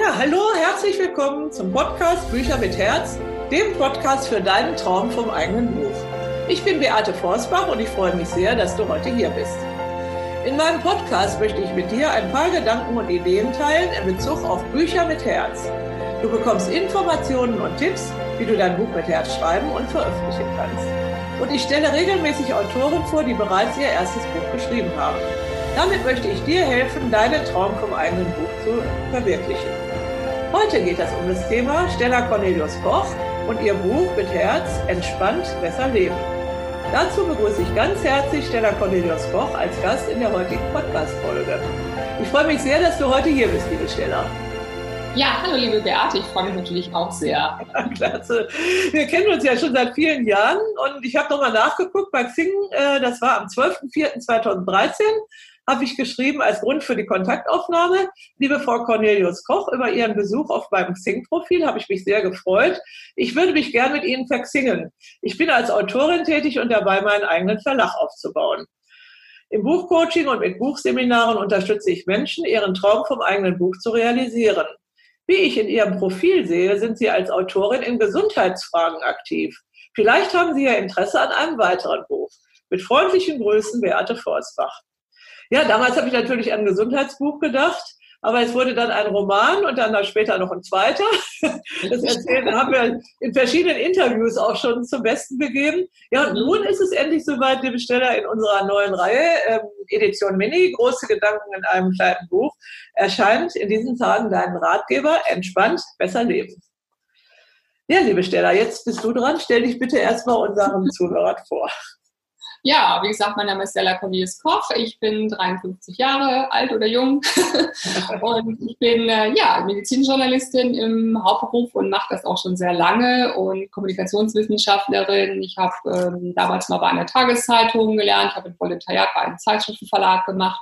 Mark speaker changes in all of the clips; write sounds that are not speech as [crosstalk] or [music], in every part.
Speaker 1: Ja, hallo, herzlich willkommen zum Podcast Bücher mit Herz, dem Podcast für deinen Traum vom eigenen Buch. Ich bin Beate Forsbach und ich freue mich sehr, dass du heute hier bist. In meinem Podcast möchte ich mit dir ein paar Gedanken und Ideen teilen in Bezug auf Bücher mit Herz. Du bekommst Informationen und Tipps, wie du dein Buch mit Herz schreiben und veröffentlichen kannst. Und ich stelle regelmäßig Autoren vor, die bereits ihr erstes Buch geschrieben haben. Damit möchte ich dir helfen, deinen Traum vom eigenen Buch zu verwirklichen. Heute geht es um das Thema Stella Cornelius Koch und ihr Buch mit Herz Entspannt besser leben. Dazu begrüße ich ganz herzlich Stella Cornelius Koch als Gast in der heutigen Podcast-Folge. Ich freue mich sehr, dass du heute hier bist, liebe Stella.
Speaker 2: Ja, hallo liebe Beate, ich freue mich natürlich auch sehr. [laughs]
Speaker 1: Klasse. Wir kennen uns ja schon seit vielen Jahren und ich habe nochmal nachgeguckt bei Xing, äh, das war am 12.04.2013 habe ich geschrieben als Grund für die Kontaktaufnahme. Liebe Frau Cornelius Koch, über Ihren Besuch auf meinem Xing-Profil habe ich mich sehr gefreut. Ich würde mich gern mit Ihnen verxingen. Ich bin als Autorin tätig und dabei, meinen eigenen Verlag aufzubauen. Im Buchcoaching und mit Buchseminaren unterstütze ich Menschen, ihren Traum vom eigenen Buch zu realisieren. Wie ich in Ihrem Profil sehe, sind Sie als Autorin in Gesundheitsfragen aktiv. Vielleicht haben Sie ja Interesse an einem weiteren Buch. Mit freundlichen Grüßen, Beate Forstbach. Ja, damals habe ich natürlich an ein Gesundheitsbuch gedacht, aber es wurde dann ein Roman und dann, später noch ein zweiter. [laughs] Das erzählen haben wir in verschiedenen Interviews auch schon zum Besten gegeben. Ja, und nun ist es endlich soweit, liebe Besteller in unserer neuen Reihe, ähm, Edition Mini, große Gedanken in einem kleinen Buch, erscheint in diesen Tagen dein Ratgeber, entspannt, besser leben. Ja, liebe Stella, jetzt bist du dran. Stell dich bitte erstmal unseren [laughs] Zuhörern vor.
Speaker 2: Ja, wie gesagt, mein Name ist Stella Cornelius Koch. Ich bin 53 Jahre alt oder jung [laughs] und ich bin äh, ja Medizinjournalistin im Hauptberuf und mache das auch schon sehr lange und Kommunikationswissenschaftlerin. Ich habe ähm, damals mal bei einer Tageszeitung gelernt, habe ein Volontariat bei einem Zeitschriftenverlag gemacht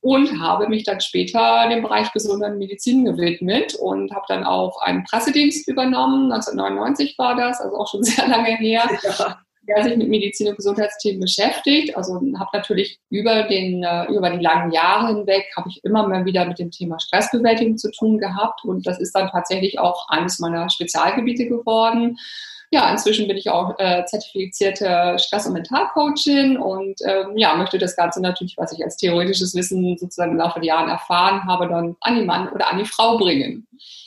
Speaker 2: und habe mich dann später dem Bereich gesunder Medizin gewidmet und habe dann auch einen Pressedienst übernommen. 1999 war das, also auch schon [laughs] sehr lange her. Ja der sich mit Medizin und Gesundheitsthemen beschäftigt. Also habe natürlich über, den, äh, über die langen Jahre hinweg, habe ich immer mal wieder mit dem Thema Stressbewältigung zu tun gehabt. Und das ist dann tatsächlich auch eines meiner Spezialgebiete geworden. Ja, inzwischen bin ich auch äh, zertifizierte Stress- und Mentalcoachin und ähm, ja, möchte das Ganze natürlich, was ich als theoretisches Wissen sozusagen im Laufe der Jahre erfahren habe, dann an die Mann oder an die Frau bringen.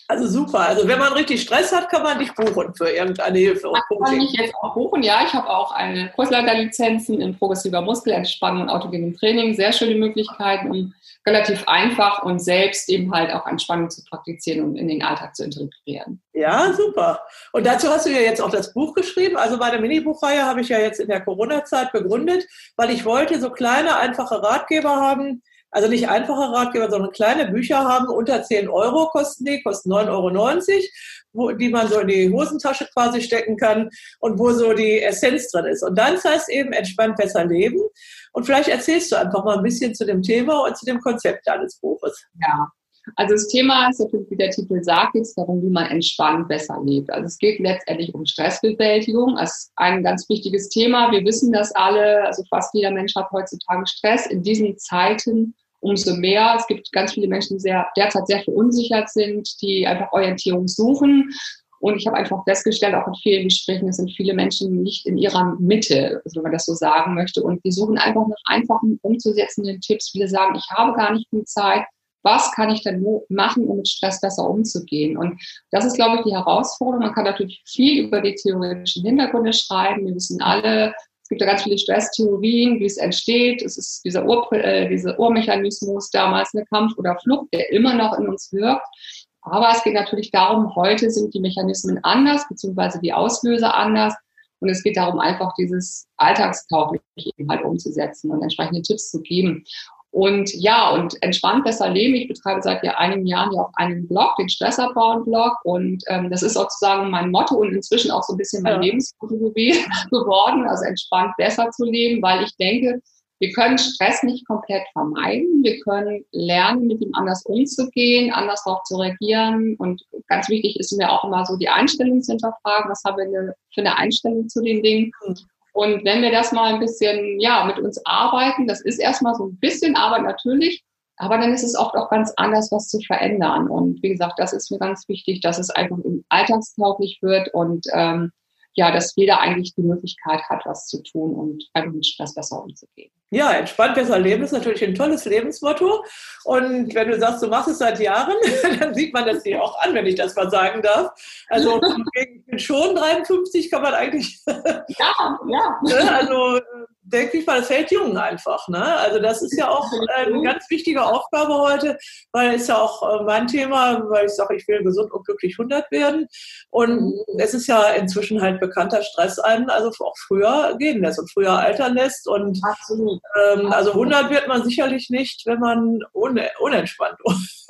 Speaker 1: Also super. Also wenn man richtig Stress hat, kann man dich buchen für irgendeine Hilfe.
Speaker 2: Und kann mich jetzt auch buchen. Ja, ich habe auch eine Kursleiterlizenzen in progressiver Muskelentspannung und autogenem Training. Sehr schöne Möglichkeiten, um relativ einfach und selbst eben halt auch Entspannung zu praktizieren und in den Alltag zu integrieren.
Speaker 1: Ja, super. Und dazu hast du ja jetzt auch das Buch geschrieben. Also bei der Mini-Buchreihe habe ich ja jetzt in der Corona-Zeit begründet, weil ich wollte so kleine, einfache Ratgeber haben, also nicht einfache Ratgeber, sondern kleine Bücher haben, unter 10 Euro kosten die, kosten 9,90 Euro, wo, die man so in die Hosentasche quasi stecken kann und wo so die Essenz drin ist. Und dann heißt eben entspannt besser leben. Und vielleicht erzählst du einfach mal ein bisschen zu dem Thema und zu dem Konzept deines Buches.
Speaker 2: Ja, also das Thema ist natürlich, wie der Titel sagt, geht es darum, wie man entspannt besser lebt. Also es geht letztendlich um Stressbewältigung. Das ist ein ganz wichtiges Thema. Wir wissen das alle. Also fast jeder Mensch hat heutzutage Stress. In diesen Zeiten umso mehr. Es gibt ganz viele Menschen, die sehr, derzeit sehr verunsichert sind, die einfach Orientierung suchen. Und ich habe einfach festgestellt, auch in vielen Gesprächen, es sind viele Menschen nicht in ihrer Mitte, wenn man das so sagen möchte. Und die suchen einfach nach einfachen, umzusetzenden Tipps. Viele sagen, ich habe gar nicht viel Zeit was kann ich denn machen, um mit Stress besser umzugehen? Und das ist, glaube ich, die Herausforderung. Man kann natürlich viel über die theoretischen Hintergründe schreiben. Wir wissen alle, es gibt ja ganz viele Stresstheorien, wie es entsteht. Es ist dieser, Ur, äh, dieser Urmechanismus damals, eine Kampf oder Flucht, der immer noch in uns wirkt. Aber es geht natürlich darum, heute sind die Mechanismen anders, beziehungsweise die Auslöser anders. Und es geht darum, einfach dieses alltagstauglich eben halt umzusetzen und entsprechende Tipps zu geben. Und ja, und entspannt besser leben. Ich betreibe seit ja einigen Jahren ja auch einen Blog, den Stressabbauen-Blog. Und ähm, das ist sozusagen mein Motto und inzwischen auch so ein bisschen mein ja. Lebensphilosophie [laughs] geworden, also entspannt besser zu leben, weil ich denke, wir können Stress nicht komplett vermeiden. Wir können lernen, mit ihm anders umzugehen, anders darauf zu reagieren. Und ganz wichtig ist mir auch immer so die Einstellung zu hinterfragen. Was haben wir für eine Einstellung zu den Dingen? Und wenn wir das mal ein bisschen, ja, mit uns arbeiten, das ist erstmal so ein bisschen Arbeit natürlich, Aber dann ist es oft auch ganz anders, was zu verändern. Und wie gesagt, das ist mir ganz wichtig, dass es einfach alltagstauglich wird und ähm, ja, dass jeder eigentlich die Möglichkeit hat, was zu tun und einfach mit Stress besser umzugehen.
Speaker 1: Ja, entspannt besser leben ist natürlich ein tolles Lebensmotto. Und wenn du sagst, du machst es seit Jahren, [laughs] dann sieht man das dir auch an, wenn ich das mal sagen darf. Also [laughs] ich bin schon 53, kann man eigentlich.
Speaker 2: ja, ja. [laughs]
Speaker 1: Ne, also denke ich mal, das hält jung einfach. Ne? Also das ist ja auch eine ganz wichtige Aufgabe heute, weil es ja auch äh, mein Thema, weil ich sage, ich will gesund und glücklich 100 werden. Und mhm. es ist ja inzwischen halt bekannter Stress einen, also auch früher gehen lässt und früher altern lässt. Und ähm, also 100 wird man sicherlich nicht, wenn man un unentspannt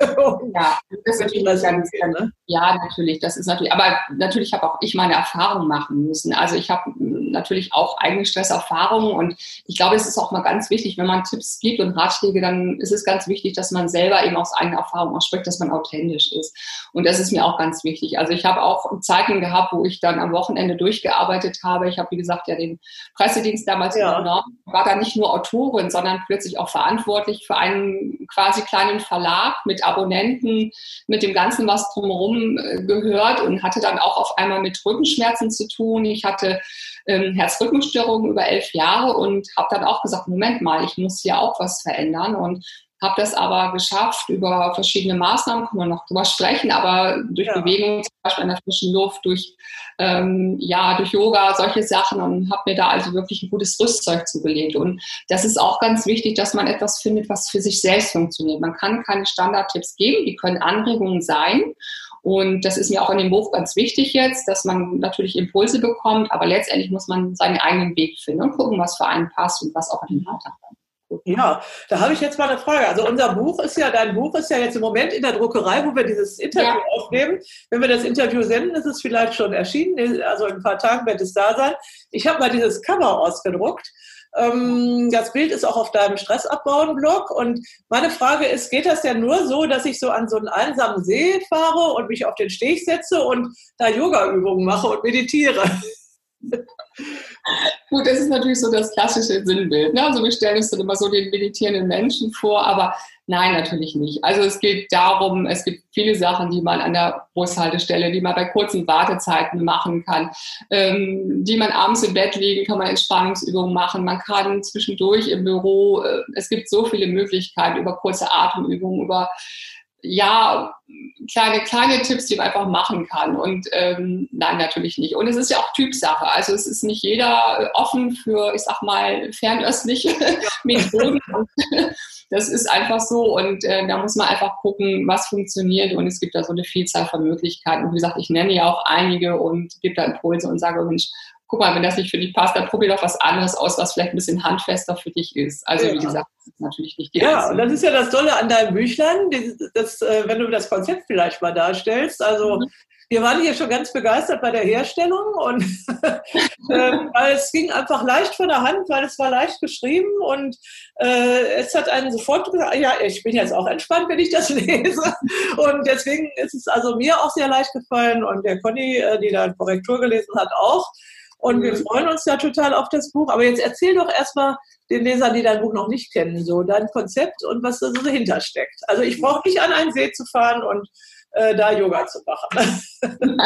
Speaker 1: [laughs]
Speaker 2: ja, das ist natürlich ganz, ganz, ne? ja, natürlich. Das ist natürlich, aber natürlich habe auch ich meine Erfahrung machen müssen. Also ich habe natürlich auch eigene Stresserfahrungen und ich glaube, es ist auch mal ganz wichtig, wenn man Tipps gibt und Ratschläge, dann ist es ganz wichtig, dass man selber eben aus eigener Erfahrung auch spricht, dass man authentisch ist. Und das ist mir auch ganz wichtig. Also ich habe auch Zeiten gehabt, wo ich dann am Wochenende durchgearbeitet habe. Ich habe, wie gesagt, ja den Pressedienst damals ja. übernommen, war da nicht nur Autorin, sondern plötzlich auch verantwortlich für einen quasi kleinen Verlag mit Abonnenten, mit dem Ganzen, was drumherum äh, gehört und hatte dann auch auf einmal mit Rückenschmerzen zu tun. Ich hatte ähm, Herzrhythmusstörungen über elf Jahre und habe dann auch gesagt, Moment mal, ich muss hier auch was verändern und habe das aber geschafft über verschiedene Maßnahmen, können wir noch drüber sprechen, aber durch ja. Bewegung, zum Beispiel in der frischen Luft, durch, ähm, ja, durch Yoga, solche Sachen und habe mir da also wirklich ein gutes Rüstzeug zugelegt. Und das ist auch ganz wichtig, dass man etwas findet, was für sich selbst funktioniert. Man kann keine Standardtipps geben, die können Anregungen sein. Und das ist mir auch in dem Buch ganz wichtig jetzt, dass man natürlich Impulse bekommt, aber letztendlich muss man seinen eigenen Weg finden und gucken, was für einen passt und was auch an den Alltag
Speaker 1: dann. Ja, da habe ich jetzt mal eine Frage. Also unser Buch ist ja, dein Buch ist ja jetzt im Moment in der Druckerei, wo wir dieses Interview ja. aufnehmen. Wenn wir das Interview senden, ist es vielleicht schon erschienen. Also in ein paar Tagen wird es da sein. Ich habe mal dieses Cover ausgedruckt. Ähm, das Bild ist auch auf deinem Stressabbauen-Blog. Und meine Frage ist, geht das denn nur so, dass ich so an so einen einsamen See fahre und mich auf den Steg setze und da Yoga-Übungen mache und meditiere? [laughs]
Speaker 2: Gut, das ist natürlich so das klassische Sinnbild. Ne? Also wir stellen uns dann immer so den meditierenden Menschen vor, aber nein, natürlich nicht. Also es geht darum, es gibt viele Sachen, die man an der Bushaltestelle, die man bei kurzen Wartezeiten machen kann, ähm, die man abends im Bett liegen, kann man Entspannungsübungen machen, man kann zwischendurch im Büro, äh, es gibt so viele Möglichkeiten über kurze Atemübungen, über ja, kleine, kleine Tipps, die man einfach machen kann. Und ähm, nein, natürlich nicht. Und es ist ja auch Typsache. Also es ist nicht jeder offen für, ich sag mal, fernöstliche [laughs] Methoden. das ist einfach so. Und äh, da muss man einfach gucken, was funktioniert. Und es gibt da so eine Vielzahl von Möglichkeiten. Und wie gesagt, ich nenne ja auch einige und gebe da Impulse und sage, Mensch, guck mal, wenn das nicht für dich passt, dann probier doch was anderes aus, was vielleicht ein bisschen handfester für dich ist. Also ja. wie gesagt, das ist natürlich nicht die
Speaker 1: Ja, und das ist ja das Tolle an deinem Büchlein, das, äh, wenn du das Konzept vielleicht mal darstellst. Also mhm. wir waren hier schon ganz begeistert bei der Herstellung und [laughs] äh, weil es ging einfach leicht von der Hand, weil es war leicht geschrieben und äh, es hat einen sofort gesagt, ja, ich bin jetzt auch entspannt, wenn ich das [laughs] lese. Und deswegen ist es also mir auch sehr leicht gefallen und der Conny, äh, die da Korrektur gelesen hat, auch. Und wir mhm. freuen uns ja total auf das Buch. Aber jetzt erzähl doch erstmal den Lesern, die dein Buch noch nicht kennen, so dein Konzept und was da so dahinter steckt. Also ich brauche nicht an einen See zu fahren und äh, da Yoga zu machen. [laughs]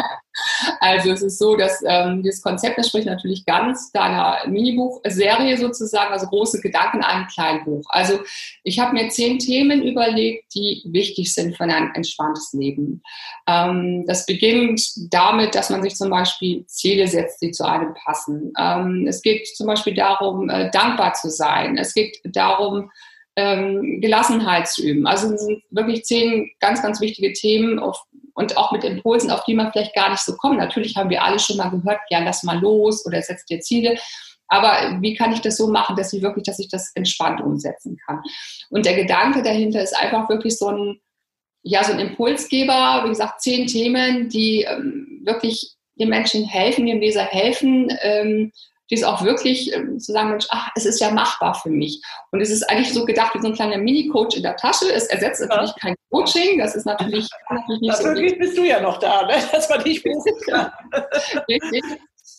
Speaker 2: Also es ist so, dass ähm, das Konzept entspricht natürlich ganz deiner Minibuch-Serie sozusagen, also große Gedanken in einem kleinen Buch. Also ich habe mir zehn Themen überlegt, die wichtig sind für ein entspanntes Leben. Ähm, das beginnt damit, dass man sich zum Beispiel Ziele setzt, die zu einem passen. Ähm, es geht zum Beispiel darum, äh, dankbar zu sein. Es geht darum, ähm, Gelassenheit zu üben. Also es sind wirklich zehn ganz, ganz wichtige Themen auf, und auch mit Impulsen, auf die man vielleicht gar nicht so kommt. Natürlich haben wir alle schon mal gehört, ja, lass mal los oder setz dir Ziele. Aber wie kann ich das so machen, dass ich wirklich, dass ich das entspannt umsetzen kann? Und der Gedanke dahinter ist einfach wirklich so ein, ja, so ein Impulsgeber, wie gesagt, zehn Themen, die ähm, wirklich den Menschen helfen, dem Leser helfen, ähm, die ist auch wirklich ähm, zu sagen, Mensch, ach, es ist ja machbar für mich. Und es ist eigentlich so gedacht wie so ein kleiner Mini-Coach in der Tasche. Es ersetzt natürlich ja. kein Coaching. Das ist natürlich, [laughs] natürlich
Speaker 1: nicht Dafür so. bist du ja noch da, ne? [laughs] dass man dich [laughs] buchen kann.
Speaker 2: Richtig.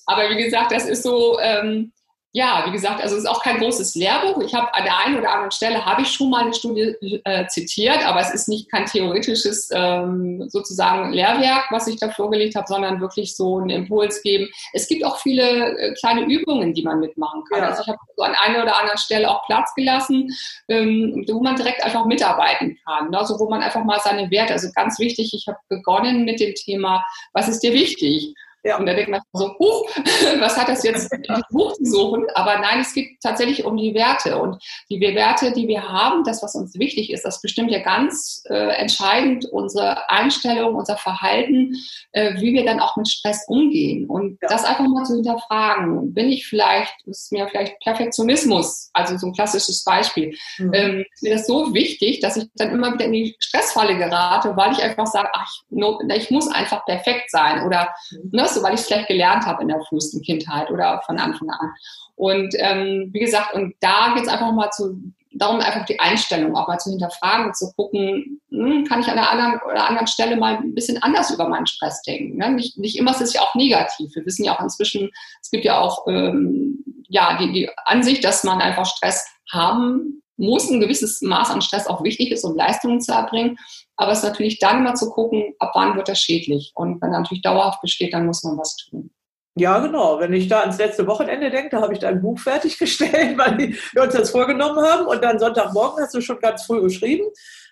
Speaker 2: Aber wie gesagt, das ist so, ähm, ja, wie gesagt, also es ist auch kein großes Lehrbuch. Ich habe an der einen oder anderen Stelle habe ich schon mal eine Studie äh, zitiert, aber es ist nicht kein theoretisches ähm, sozusagen Lehrwerk, was ich da vorgelegt habe, sondern wirklich so einen Impuls geben. Es gibt auch viele äh, kleine Übungen, die man mitmachen kann. Ja. Also ich habe so an einer oder anderen Stelle auch Platz gelassen, ähm, wo man direkt einfach mitarbeiten kann. Ne? Also wo man einfach mal seine Werte, also ganz wichtig, ich habe begonnen mit dem Thema, was ist dir wichtig? Ja. Und da denkt man so, huch, [laughs] was hat das jetzt mit diesem Buch zu suchen? Aber nein, es geht tatsächlich um die Werte. Und die Werte, die wir haben, das, was uns wichtig ist, das bestimmt ja ganz äh, entscheidend unsere Einstellung, unser Verhalten, äh, wie wir dann auch mit Stress umgehen. Und ja. das einfach mal zu hinterfragen. Bin ich vielleicht, ist mir vielleicht Perfektionismus, also so ein klassisches Beispiel, mhm. ähm, ist mir das so wichtig, dass ich dann immer wieder in die Stressfalle gerate, weil ich einfach sage, ach, ich, ich muss einfach perfekt sein oder mhm. So, weil ich es vielleicht gelernt habe in der frühesten Kindheit oder von Anfang an. Und ähm, wie gesagt, und da geht es einfach mal zu, darum, einfach die Einstellung auch mal zu hinterfragen und zu gucken, hm, kann ich an der anderen oder anderen Stelle mal ein bisschen anders über meinen Stress denken. Ne? Nicht, nicht immer ist es ja auch negativ. Wir wissen ja auch inzwischen, es gibt ja auch ähm, ja, die, die Ansicht, dass man einfach Stress haben muss, ein gewisses Maß an Stress auch wichtig ist, um Leistungen zu erbringen. Aber es ist natürlich dann mal zu gucken, ab wann wird das schädlich. Und wenn er natürlich dauerhaft besteht, dann muss man was tun.
Speaker 1: Ja, genau. Wenn ich da ans letzte Wochenende denke, da habe ich dein Buch fertiggestellt, [laughs] weil wir uns das vorgenommen haben. Und dann Sonntagmorgen hast du schon ganz früh geschrieben.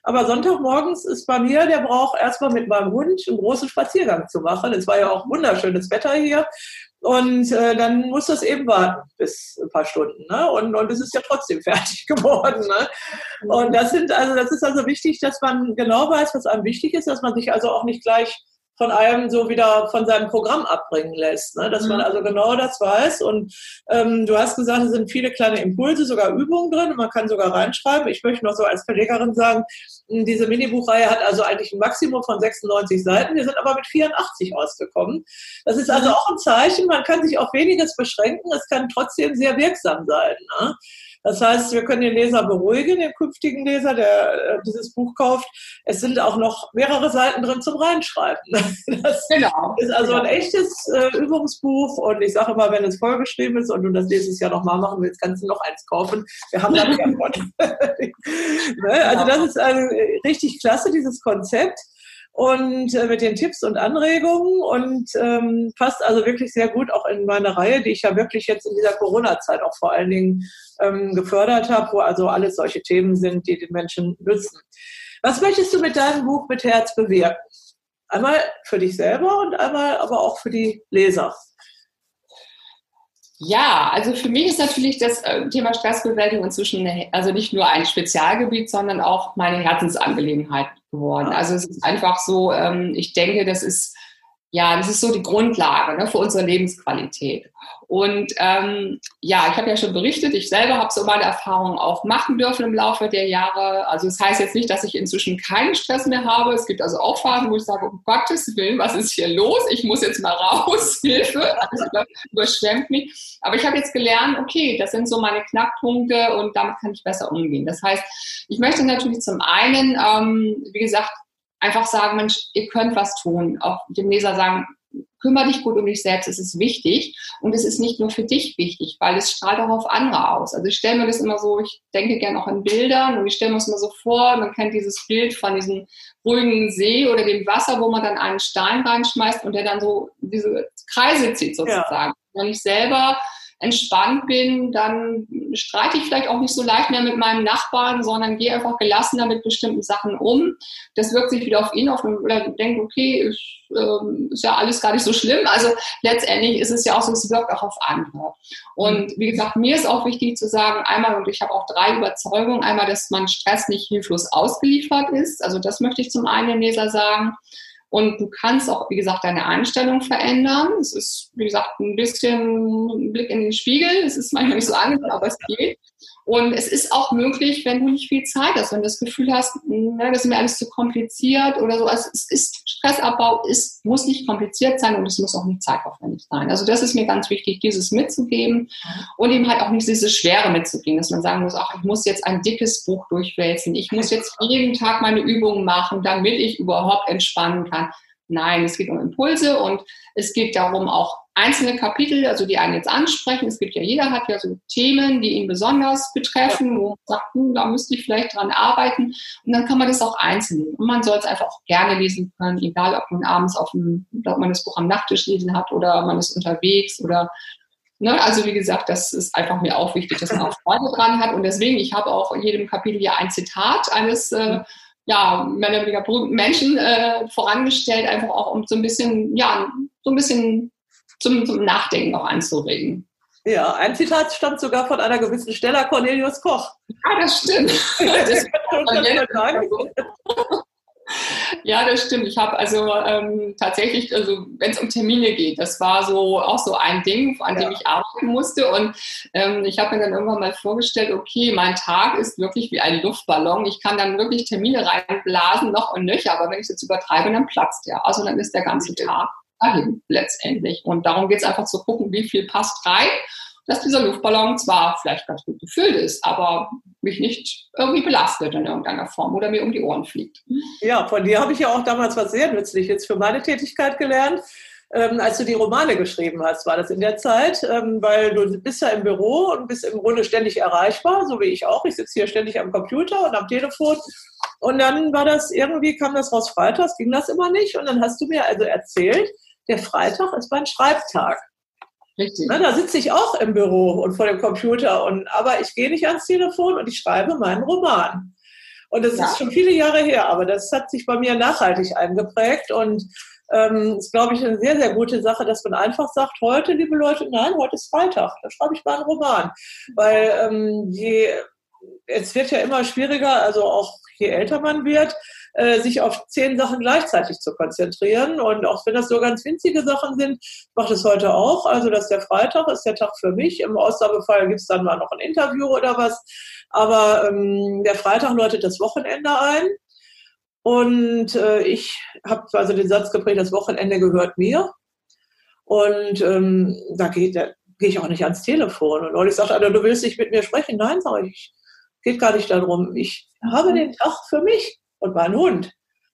Speaker 1: Aber Sonntagmorgens ist bei mir, der braucht erstmal mit meinem Hund einen großen Spaziergang zu machen. Es war ja auch wunderschönes Wetter hier. Und äh, dann muss das eben warten bis ein paar Stunden. Ne? Und, und es ist ja trotzdem [laughs] fertig geworden. Ne? Und das sind also, das ist also wichtig, dass man genau weiß, was einem wichtig ist, dass man sich also auch nicht gleich von einem so wieder von seinem Programm abbringen lässt. Ne? Dass mhm. man also genau das weiß. Und ähm, du hast gesagt, es sind viele kleine Impulse, sogar Übungen drin. Man kann sogar reinschreiben. Ich möchte noch so als Verlegerin sagen, diese Minibuchreihe hat also eigentlich ein Maximum von 96 Seiten. Wir sind aber mit 84 ausgekommen. Das ist also mhm. auch ein Zeichen. Man kann sich auf weniges beschränken. Es kann trotzdem sehr wirksam sein. Ne? Das heißt, wir können den Leser beruhigen, den künftigen Leser, der äh, dieses Buch kauft. Es sind auch noch mehrere Seiten drin zum Reinschreiben. [laughs] Das genau. ist also ein echtes äh, Übungsbuch und ich sage immer, wenn es vollgeschrieben ist und du das nächstes Jahr nochmal machen willst, kannst du noch eins kaufen. Wir haben da mehr von. [laughs] ne? Also das ist also richtig klasse, dieses Konzept und äh, mit den Tipps und Anregungen und ähm, passt also wirklich sehr gut auch in meine Reihe, die ich ja wirklich jetzt in dieser Corona-Zeit auch vor allen Dingen ähm, gefördert habe, wo also alles solche Themen sind, die den Menschen nützen. Was möchtest du mit deinem Buch mit Herz bewirken? Einmal für dich selber und einmal aber auch für die Leser.
Speaker 2: Ja, also für mich ist natürlich das äh, Thema Stressbewältigung inzwischen also nicht nur ein Spezialgebiet, sondern auch meine Herzensangelegenheit geworden. Also es ist einfach so, ähm, ich denke, das ist ja, das ist so die Grundlage ne, für unsere Lebensqualität. Und ähm, ja, ich habe ja schon berichtet, ich selber habe so meine Erfahrungen auch machen dürfen im Laufe der Jahre. Also das heißt jetzt nicht, dass ich inzwischen keinen Stress mehr habe. Es gibt also auch Phasen, wo ich sage, um Gottes Willen, was ist hier los? Ich muss jetzt mal raus, [laughs] Hilfe, also überschwemmt mich. Aber ich habe jetzt gelernt, okay, das sind so meine Knackpunkte und damit kann ich besser umgehen. Das heißt, ich möchte natürlich zum einen, ähm, wie gesagt, einfach sagen, Mensch, ihr könnt was tun. Auch dem Leser sagen, kümmere dich gut um dich selbst, es ist wichtig. Und es ist nicht nur für dich wichtig, weil es strahlt auch auf andere aus. Also ich stelle mir das immer so, ich denke gerne auch in Bildern und ich stelle mir das immer so vor, man kennt dieses Bild von diesem ruhigen See oder dem Wasser, wo man dann einen Stein reinschmeißt und der dann so diese Kreise zieht sozusagen. Ja. Wenn ich selber entspannt bin, dann streite ich vielleicht auch nicht so leicht mehr mit meinem Nachbarn, sondern gehe einfach gelassener mit bestimmten Sachen um. Das wirkt sich wieder auf ihn auf und er denkt, okay, ist, ähm, ist ja alles gar nicht so schlimm. Also letztendlich ist es ja auch so, es wirkt auch auf andere. Und wie gesagt, mir ist auch wichtig zu sagen, einmal, und ich habe auch drei Überzeugungen, einmal, dass man Stress nicht hilflos ausgeliefert ist. Also das möchte ich zum einen dem Leser sagen. Und du kannst auch, wie gesagt, deine Einstellung verändern. Es ist, wie gesagt, ein bisschen ein Blick in den Spiegel. Es ist manchmal nicht so angenehm, aber es geht. Und es ist auch möglich, wenn du nicht viel Zeit hast, wenn du das Gefühl hast, ne, das ist mir alles zu kompliziert oder so. Also es ist Stressabbau, ist, muss nicht kompliziert sein und es muss auch nicht zeitaufwendig sein. Also das ist mir ganz wichtig, dieses mitzugeben und eben halt auch nicht diese Schwere mitzugeben, dass man sagen muss, ach, ich muss jetzt ein dickes Buch durchwälzen, ich muss jetzt jeden Tag meine Übungen machen, damit ich überhaupt entspannen kann. Nein, es geht um Impulse und es geht darum, auch einzelne Kapitel, also die einen jetzt ansprechen. Es gibt ja, jeder hat ja so Themen, die ihn besonders betreffen, wo man sagt, hm, da müsste ich vielleicht dran arbeiten. Und dann kann man das auch einzeln. Und man soll es einfach auch gerne lesen können, egal ob man abends auf dem, ob man das Buch am Nachttisch lesen hat oder man ist unterwegs oder Ne, also wie gesagt, das ist einfach mir auch wichtig, dass man auch Freude dran hat. Und deswegen, ich habe auch in jedem Kapitel ja ein Zitat eines äh, ja, mehr oder weniger berühmten Menschen äh, vorangestellt, einfach auch um so ein bisschen, ja, so ein bisschen zum, zum Nachdenken auch anzuregen.
Speaker 1: Ja, ein Zitat stammt sogar von einer gewissen Stella Cornelius Koch.
Speaker 2: Ah, das stimmt. [laughs] das ja, das stimmt. Ich habe also ähm, tatsächlich, also wenn es um Termine geht, das war so auch so ein Ding, an ja. dem ich arbeiten musste. Und ähm, ich habe mir dann irgendwann mal vorgestellt, okay, mein Tag ist wirklich wie ein Luftballon. Ich kann dann wirklich Termine reinblasen, noch und nöcher, aber wenn ich es jetzt übertreibe, dann platzt der. Also dann ist der ganze Tag dahin letztendlich. Und darum geht es einfach zu gucken, wie viel passt rein dass dieser Luftballon zwar vielleicht ganz gut gefüllt ist, aber mich nicht irgendwie belastet in irgendeiner Form oder mir um die Ohren fliegt.
Speaker 1: Ja, von dir habe ich ja auch damals was sehr Nützliches für meine Tätigkeit gelernt. Ähm, als du die Romane geschrieben hast, war das in der Zeit, ähm, weil du bist ja im Büro und bist im Grunde ständig erreichbar, so wie ich auch. Ich sitze hier ständig am Computer und am Telefon. Und dann war das irgendwie, kam das raus freitags, ging das immer nicht. Und dann hast du mir also erzählt, der Freitag ist mein Schreibtag. Richtig. Na, da sitze ich auch im Büro und vor dem Computer, und, aber ich gehe nicht ans Telefon und ich schreibe meinen Roman. Und das ja. ist schon viele Jahre her, aber das hat sich bei mir nachhaltig eingeprägt und ähm, ist, glaube ich, eine sehr, sehr gute Sache, dass man einfach sagt, heute, liebe Leute, nein, heute ist Freitag, da schreibe ich mal einen Roman. Weil ähm, je, es wird ja immer schwieriger, also auch je älter man wird, äh, sich auf zehn Sachen gleichzeitig zu konzentrieren. Und auch wenn das so ganz winzige Sachen sind, macht es heute auch. Also dass der Freitag ist der Tag für mich. Im Ausnahmefall gibt es dann mal noch ein Interview oder was. Aber ähm, der Freitag läutet das Wochenende ein. Und äh, ich habe also den Satz geprägt, das Wochenende gehört mir. Und ähm, da geht da gehe ich auch nicht ans Telefon. Und neulich sagt du willst nicht mit mir sprechen. Nein, sage ich, geht gar nicht darum. Ich habe den Tag für mich und mein Hund.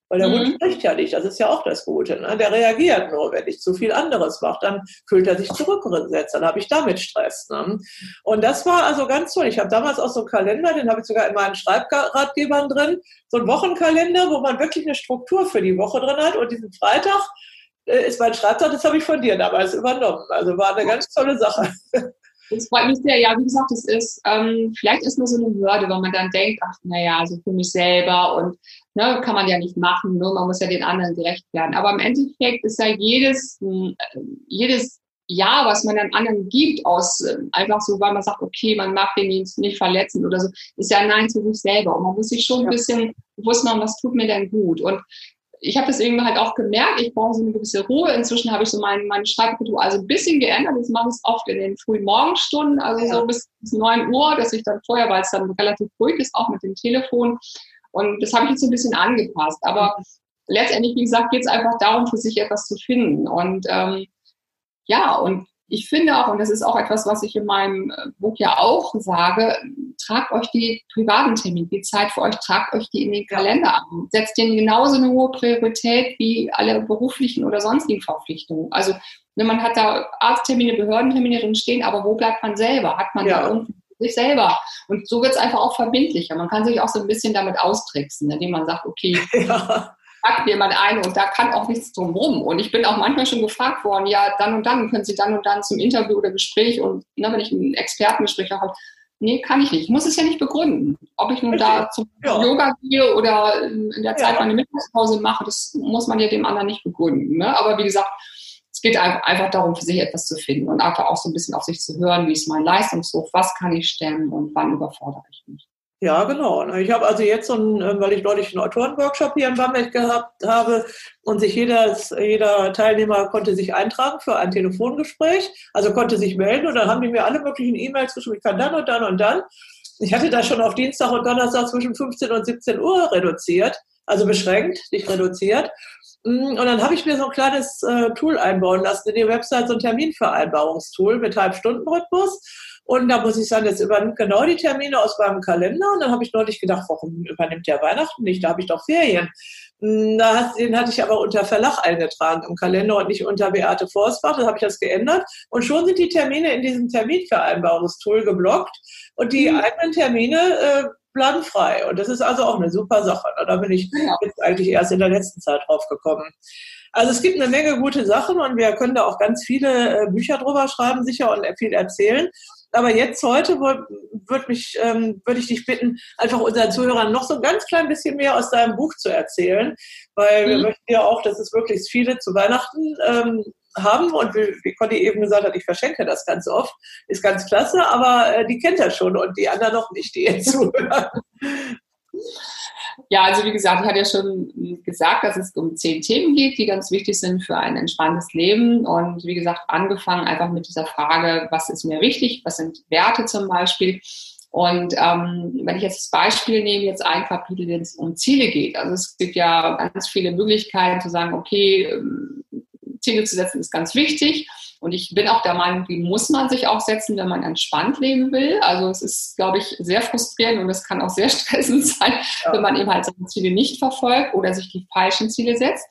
Speaker 1: Weil der mhm. Hund spricht ja nicht, das ist ja auch das Gute. Ne? Der reagiert nur, wenn ich zu viel anderes mache, dann fühlt er sich zurückgesetzt, dann habe ich damit Stress. Ne? Und das war also ganz toll. Ich habe damals auch so einen Kalender, den habe ich sogar in meinen Schreibratgebern drin, so einen Wochenkalender, wo man wirklich eine Struktur für die Woche drin hat. Und diesen Freitag äh, ist mein Schreibtag, das habe ich von dir damals übernommen. Also war eine ganz tolle Sache.
Speaker 2: Das freut mich sehr. Ja, wie gesagt, es ist, ähm, vielleicht ist nur so eine Hürde, wenn man dann denkt, ach, naja, so für mich selber und ne, kann man ja nicht machen, nur man muss ja den anderen gerecht werden. Aber im Endeffekt ist ja jedes, äh, jedes Ja, was man dann anderen gibt, aus äh, einfach so, weil man sagt, okay, man mag den nicht verletzen oder so, ist ja ein Nein zu sich selber. Und man muss sich schon ein bisschen bewusst machen, was tut mir denn gut. Und ich habe das irgendwie halt auch gemerkt, ich brauche so eine gewisse Ruhe. Inzwischen habe ich so mein, meine Schreibkultur also ein bisschen geändert. Das mache ich oft in den frühen Morgenstunden, also ja. so bis, bis 9 Uhr, dass ich dann vorher, weil es dann relativ ruhig ist, auch mit dem Telefon. Und das habe ich jetzt so ein bisschen angepasst. Aber letztendlich, wie gesagt, geht es einfach darum, für sich etwas zu finden. Und ähm, ja, und ich finde auch, und das ist auch etwas, was ich in meinem äh, Buch ja auch sage, tragt euch die privaten Termine, die Zeit für euch, tragt euch die in den Kalender an. Setzt denen genauso eine hohe Priorität wie alle beruflichen oder sonstigen Verpflichtungen. Also ne, man hat da Arzttermine, Behördentermine drin stehen, aber wo bleibt man selber? Hat man ja. da irgendwie sich selber? Und so wird es einfach auch verbindlicher. Man kann sich auch so ein bisschen damit austricksen, indem man sagt, okay, [laughs] ja packt jemand ein und da kann auch nichts drum rum. Und ich bin auch manchmal schon gefragt worden, ja, dann und dann können Sie dann und dann zum Interview oder Gespräch und ne, wenn ich ein Expertengespräch habe, nee, kann ich nicht. Ich muss es ja nicht begründen. Ob ich nun Richtig. da zum ja. Yoga gehe oder in der Zeit ja. meine Mittagspause mache, das muss man ja dem anderen nicht begründen. Ne? Aber wie gesagt, es geht einfach darum, für sich etwas zu finden und einfach auch so ein bisschen auf sich zu hören, wie ist mein Leistungshoch, was kann ich stemmen und wann überfordere ich mich.
Speaker 1: Ja, genau. Ich habe also jetzt so ein, äh, weil ich neulich einen Autorenworkshop hier in Bamberg gehabt habe und sich jeder, jeder Teilnehmer konnte sich eintragen für ein Telefongespräch, also konnte sich melden und dann haben die mir alle möglichen E-Mails geschrieben, ich kann dann und dann und dann. Ich hatte das schon auf Dienstag und Donnerstag zwischen 15 und 17 Uhr reduziert, also beschränkt, nicht reduziert. Mm, und dann habe ich mir so ein kleines äh, Tool einbauen lassen in die Website, so ein Terminvereinbarungstool mit Halbstundenrhythmus. Und da muss ich sagen, das übernimmt genau die Termine aus meinem Kalender. Und dann habe ich neulich gedacht, warum übernimmt der Weihnachten nicht? Da habe ich doch Ferien. Hm, den hatte ich aber unter Verlag eingetragen im Kalender und nicht unter Beate Forstbach. Da habe ich das geändert. Und schon sind die Termine in diesem Terminvereinbarungstool geblockt. Und die mhm. eigenen Termine äh, bleiben frei. Und das ist also auch eine super Sache. Da bin ich jetzt eigentlich erst in der letzten Zeit drauf gekommen. Also es gibt eine Menge gute Sachen und wir können da auch ganz viele äh, Bücher drüber schreiben, sicher und viel erzählen. Aber jetzt heute würde mich, ähm, würde ich dich bitten, einfach unseren Zuhörern noch so ein ganz klein bisschen mehr aus deinem Buch zu erzählen, weil mhm. wir möchten ja auch, dass es wirklich viele zu Weihnachten ähm, haben und wie, wie Conny eben gesagt hat, ich verschenke das ganz oft, ist ganz klasse, aber äh, die kennt er schon und die anderen noch nicht, die jetzt [laughs] zuhören.
Speaker 2: Ja, also wie gesagt, ich hatte ja schon gesagt, dass es um zehn Themen geht, die ganz wichtig sind für ein entspanntes Leben. Und wie gesagt, angefangen einfach mit dieser Frage, was ist mir wichtig, was sind Werte zum Beispiel. Und ähm, wenn ich jetzt das Beispiel nehme, jetzt ein Kapitel, wenn es um Ziele geht. Also es gibt ja ganz viele Möglichkeiten zu sagen, okay, ähm, Ziele zu setzen ist ganz wichtig. Und ich bin auch der Meinung, die muss man sich auch setzen, wenn man entspannt leben will. Also es ist, glaube ich, sehr frustrierend und es kann auch sehr [laughs] stressend sein, ja. wenn man eben halt seine Ziele nicht verfolgt oder sich die falschen Ziele setzt.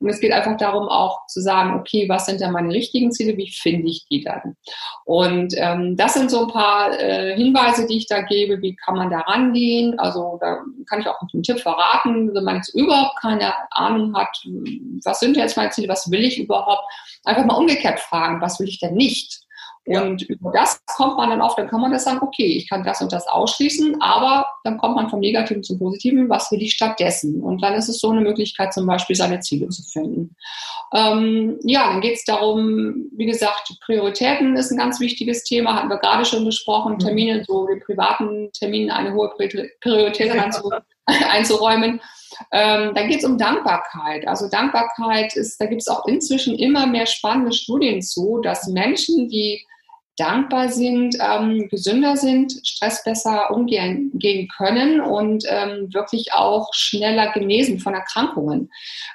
Speaker 2: Und es geht einfach darum, auch zu sagen, okay, was sind denn meine richtigen Ziele, wie finde ich die dann? Und ähm, das sind so ein paar äh, Hinweise, die ich da gebe, wie kann man da rangehen. Also da kann ich auch einen Tipp verraten, wenn man jetzt überhaupt keine Ahnung hat, was sind jetzt meine Ziele, was will ich überhaupt, einfach mal umgekehrt fragen, was will ich denn nicht? Und ja. über das kommt man dann auf, dann kann man das sagen, okay, ich kann das und das ausschließen, aber dann kommt man vom Negativen zum Positiven, was will ich stattdessen? Und dann ist es so eine Möglichkeit, zum Beispiel seine Ziele zu finden. Ähm, ja, dann geht es darum, wie gesagt, Prioritäten ist ein ganz wichtiges Thema, hatten wir gerade schon besprochen, mhm. Termine, so den privaten Terminen eine hohe Priorität einzu, [laughs] [laughs] einzuräumen. Ähm, da geht es um Dankbarkeit. Also Dankbarkeit ist, da gibt es auch inzwischen immer mehr spannende Studien zu, dass Menschen, die dankbar sind, ähm, gesünder sind, Stress besser umgehen gehen können und ähm, wirklich auch schneller genesen von Erkrankungen.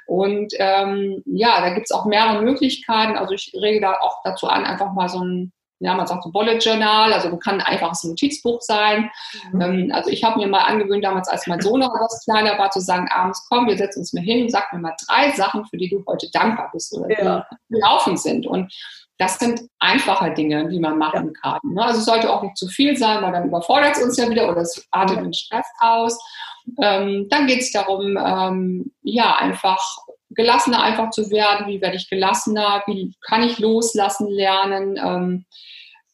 Speaker 2: Und ähm, ja, da gibt es auch mehrere Möglichkeiten. Also ich rege da auch dazu an, einfach mal so ein ja, man sagt so Bullet Journal, also kann einfach ein Notizbuch sein. Mhm. Ähm, also ich habe mir mal angewöhnt, damals als mein Sohn noch was kleiner war, zu sagen, abends komm, wir setzen uns mal hin und sag mir mal drei Sachen, für die du heute dankbar bist oder ja. die gelaufen sind. Und das sind einfache Dinge, die man machen kann. Ne? Also es sollte auch nicht zu viel sein, weil dann überfordert es uns ja wieder oder es artet den Stress aus. Ähm, dann geht es darum, ähm, ja, einfach gelassener einfach zu werden. Wie werde ich gelassener? Wie kann ich loslassen lernen? Ähm,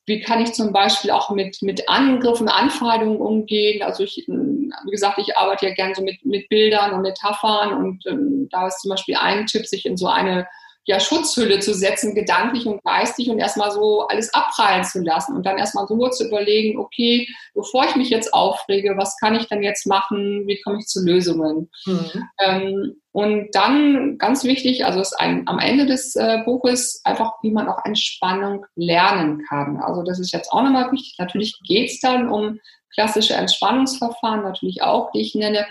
Speaker 2: wie kann ich zum Beispiel auch mit, mit Angriffen, Anfeindungen umgehen? Also ich, wie gesagt, ich arbeite ja gerne so mit, mit Bildern und Metaphern und ähm, da ist zum Beispiel ein Tipp, sich in so eine ja, Schutzhülle zu setzen, gedanklich und geistig und erstmal so alles abprallen zu lassen und dann erstmal so zu überlegen, okay, bevor ich mich jetzt aufrege, was kann ich denn jetzt machen, wie komme ich zu Lösungen? Mhm. Ähm, und dann ganz wichtig, also ist ein, am Ende des äh, Buches einfach, wie man auch Entspannung lernen kann. Also das ist jetzt auch nochmal wichtig. Natürlich geht es dann um klassische Entspannungsverfahren, natürlich auch, die ich nenne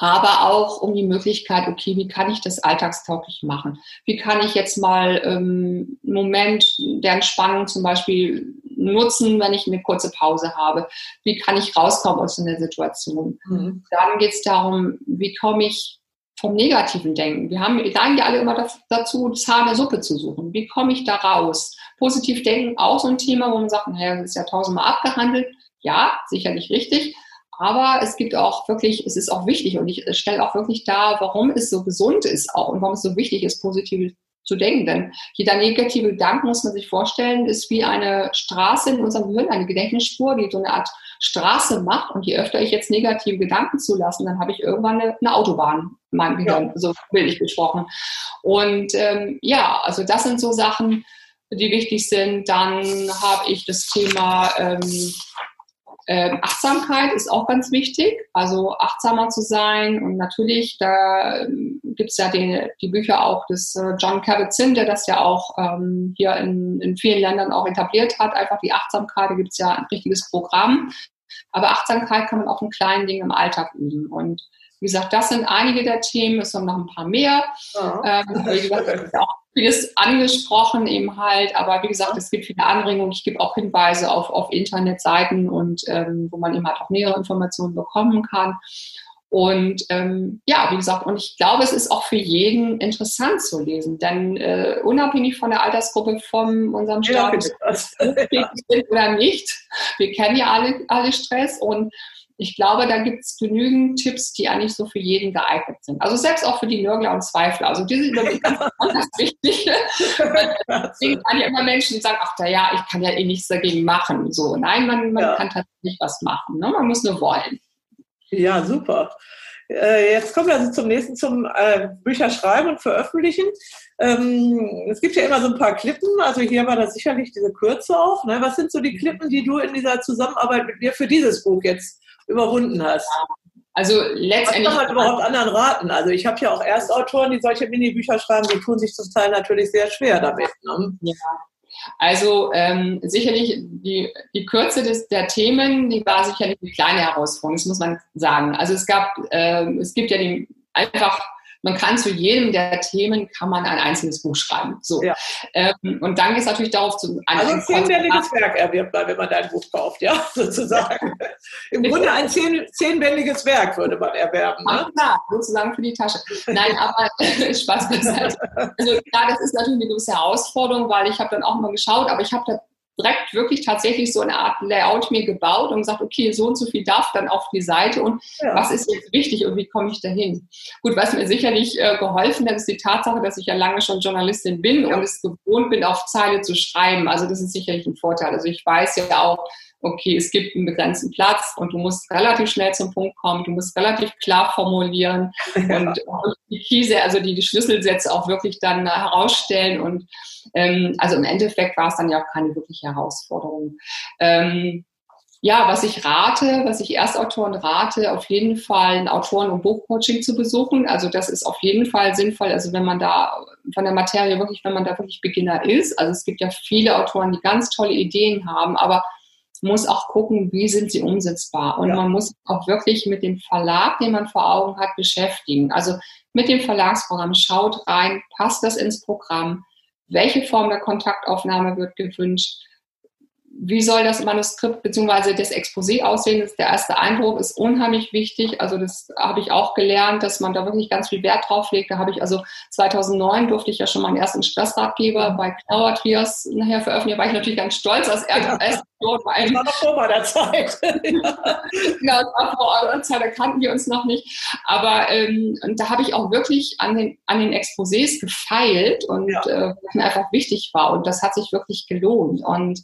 Speaker 2: aber auch um die Möglichkeit, okay, wie kann ich das alltagstauglich machen? Wie kann ich jetzt mal ähm, einen Moment der Entspannung zum Beispiel nutzen, wenn ich eine kurze Pause habe? Wie kann ich rauskommen aus einer Situation? Mhm. Dann geht es darum, wie komme ich vom negativen Denken. Wir haben, neigen ja alle immer dazu, das Haar in der Suppe zu suchen. Wie komme ich da raus? Positiv denken, auch so ein Thema, wo man sagt, naja, das ist ja tausendmal abgehandelt. Ja, sicherlich richtig. Aber es gibt auch wirklich, es ist auch wichtig und ich stelle auch wirklich dar, warum es so gesund ist auch und warum es so wichtig ist, positiv zu denken. Denn jeder negative Gedanke, muss man sich vorstellen, ist wie eine Straße in unserem Gehirn, eine Gedächtnisspur, die so eine Art Straße macht. Und je öfter ich jetzt negative Gedanken zulasse, dann habe ich irgendwann eine, eine Autobahn in meinem Gehirn, ja. so bildlich gesprochen. Und ähm, ja, also das sind so Sachen, die wichtig sind. Dann habe ich das Thema ähm, ähm, Achtsamkeit ist auch ganz wichtig, also achtsamer zu sein. Und natürlich, da ähm, gibt es ja die, die Bücher auch des äh, John Kabat-Zinn, der das ja auch ähm, hier in, in vielen Ländern auch etabliert hat. Einfach die Achtsamkeit, da gibt es ja ein richtiges Programm. Aber Achtsamkeit kann man auch in kleinen Dingen im Alltag üben. Und wie gesagt, das sind einige der Themen, es sind noch ein paar mehr. Ja. Ähm, wie gesagt, auch vieles angesprochen eben halt, aber wie gesagt, es gibt viele Anregungen. Ich gebe auch Hinweise auf, auf Internetseiten und ähm, wo man eben halt auch nähere Informationen bekommen kann. Und ähm, ja, wie gesagt, und ich glaube, es ist auch für jeden interessant zu lesen, denn äh, unabhängig von der Altersgruppe von unserem Status ja, [laughs] oder nicht, wir kennen ja alle, alle Stress und ich glaube, da gibt es genügend Tipps, die eigentlich so für jeden geeignet sind. Also selbst auch für die Nörgler und Zweifler. Also die sind [laughs] ganz besonders wichtig. [laughs] Deswegen kann ja immer Menschen, die sagen, ach da ja, ich kann ja eh nichts dagegen machen. So, nein, man, man ja. kann tatsächlich was machen. Ne? Man muss nur wollen.
Speaker 1: Ja, super. Äh, jetzt kommen wir also zum nächsten, zum äh, Bücher schreiben und veröffentlichen. Ähm, es gibt ja immer so ein paar Klippen, also hier war das sicherlich diese Kürze auch. Ne? Was sind so die Klippen, die du in dieser Zusammenarbeit mit mir für dieses Buch jetzt überwunden hast?
Speaker 2: Also letztendlich. Was
Speaker 1: kann man überhaupt anderen raten? Also ich habe ja auch Erstautoren, die solche Mini-Bücher schreiben, die tun sich zum Teil natürlich sehr schwer damit. Ne?
Speaker 2: Ja. Also ähm, sicherlich die, die Kürze des, der Themen, die war sicherlich eine kleine Herausforderung, das muss man sagen. Also es gab, äh, es gibt ja die einfach man kann zu jedem der Themen kann man ein einzelnes Buch schreiben. So. Ja. Ähm, und dann geht es natürlich darauf zu
Speaker 1: Also ein zehnbändiges Werk erwirbt man, wenn man dein Buch kauft, ja, [laughs] sozusagen. Im Grunde ein zehn, zehnbändiges Werk würde man erwerben.
Speaker 2: Ne? Ach, klar, sozusagen für die Tasche. Nein, aber [laughs] Spaß beiseite. Also klar, das ist natürlich eine gewisse Herausforderung, weil ich habe dann auch mal geschaut, aber ich habe da direkt wirklich tatsächlich so eine Art Layout mir gebaut und gesagt, okay, so und so viel darf dann auf die Seite und ja. was ist jetzt wichtig und wie komme ich dahin? Gut, was mir sicherlich äh, geholfen hat, ist die Tatsache, dass ich ja lange schon Journalistin bin ja. und es gewohnt bin, auf Zeile zu schreiben. Also das ist sicherlich ein Vorteil. Also ich weiß ja auch, okay, es gibt einen begrenzten Platz und du musst relativ schnell zum Punkt kommen, du musst relativ klar formulieren [laughs] ja. und, und, die Kise, also die, die Schlüsselsätze auch wirklich dann äh, herausstellen und ähm, also im Endeffekt war es dann ja auch keine wirkliche Herausforderung. Ähm, ja, was ich rate, was ich Erstautoren rate, auf jeden Fall ein Autoren- und Buchcoaching zu besuchen. Also das ist auf jeden Fall sinnvoll. Also wenn man da von der Materie wirklich, wenn man da wirklich Beginner ist. Also es gibt ja viele Autoren, die ganz tolle Ideen haben, aber muss auch gucken, wie sind sie umsetzbar. Und ja. man muss auch wirklich mit dem Verlag, den man vor Augen hat, beschäftigen. Also mit dem Verlagsprogramm schaut rein, passt das ins Programm, welche Form der Kontaktaufnahme wird gewünscht, wie soll das Manuskript bzw. das Exposé aussehen? Das ist der erste Eindruck, ist unheimlich wichtig. Also das habe ich auch gelernt, dass man da wirklich ganz viel Wert drauf legt. Da habe ich also 2009 durfte ich ja schon meinen ersten Stressratgeber bei Knauer Trias nachher veröffentlichen. Da war ich natürlich ganz stolz als erste
Speaker 1: das war noch vor meiner Zeit. [laughs]
Speaker 2: genau, das war vor eurer Zeit, da kannten wir uns noch nicht. Aber ähm, und da habe ich auch wirklich an den, an den Exposés gefeilt und ja. äh, was mir einfach wichtig war. Und das hat sich wirklich gelohnt. Und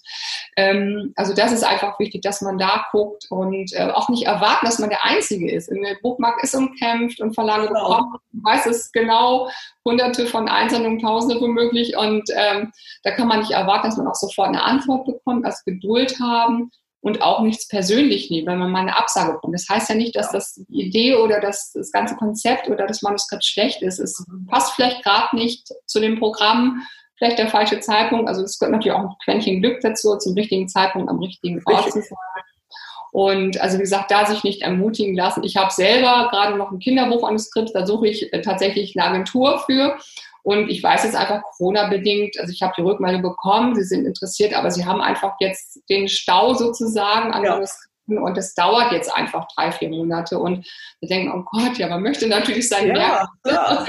Speaker 2: ähm, also das ist einfach wichtig, dass man da guckt und äh, auch nicht erwarten, dass man der Einzige ist. In der Buchmarkt ist umkämpft und Verlage genau. bekommen, weiß es genau, hunderte von Einsendungen, tausende womöglich. Und ähm, da kann man nicht erwarten, dass man auch sofort eine Antwort bekommt, als Geduld haben und auch nichts persönlich nehmen, wenn man mal eine Absage bekommt. Das heißt ja nicht, dass das die Idee oder das, das ganze Konzept oder das Manuskript schlecht ist. Es mhm. passt vielleicht gerade nicht zu dem Programm, vielleicht der falsche Zeitpunkt. Also es gehört natürlich auch ein Quäntchen Glück dazu, zum richtigen Zeitpunkt am richtigen Ort zu sein. Und also wie gesagt, da sich nicht ermutigen lassen. Ich habe selber gerade noch ein Kinderbuchmanuskript, da suche ich äh, tatsächlich eine Agentur für. Und ich weiß jetzt einfach Corona-bedingt, also ich habe die Rückmeldung bekommen, sie sind interessiert, aber sie haben einfach jetzt den Stau sozusagen an ja. Manuskripten und es dauert jetzt einfach drei, vier Monate. Und wir denken, oh Gott, ja, man möchte natürlich sein ja, Werk [laughs]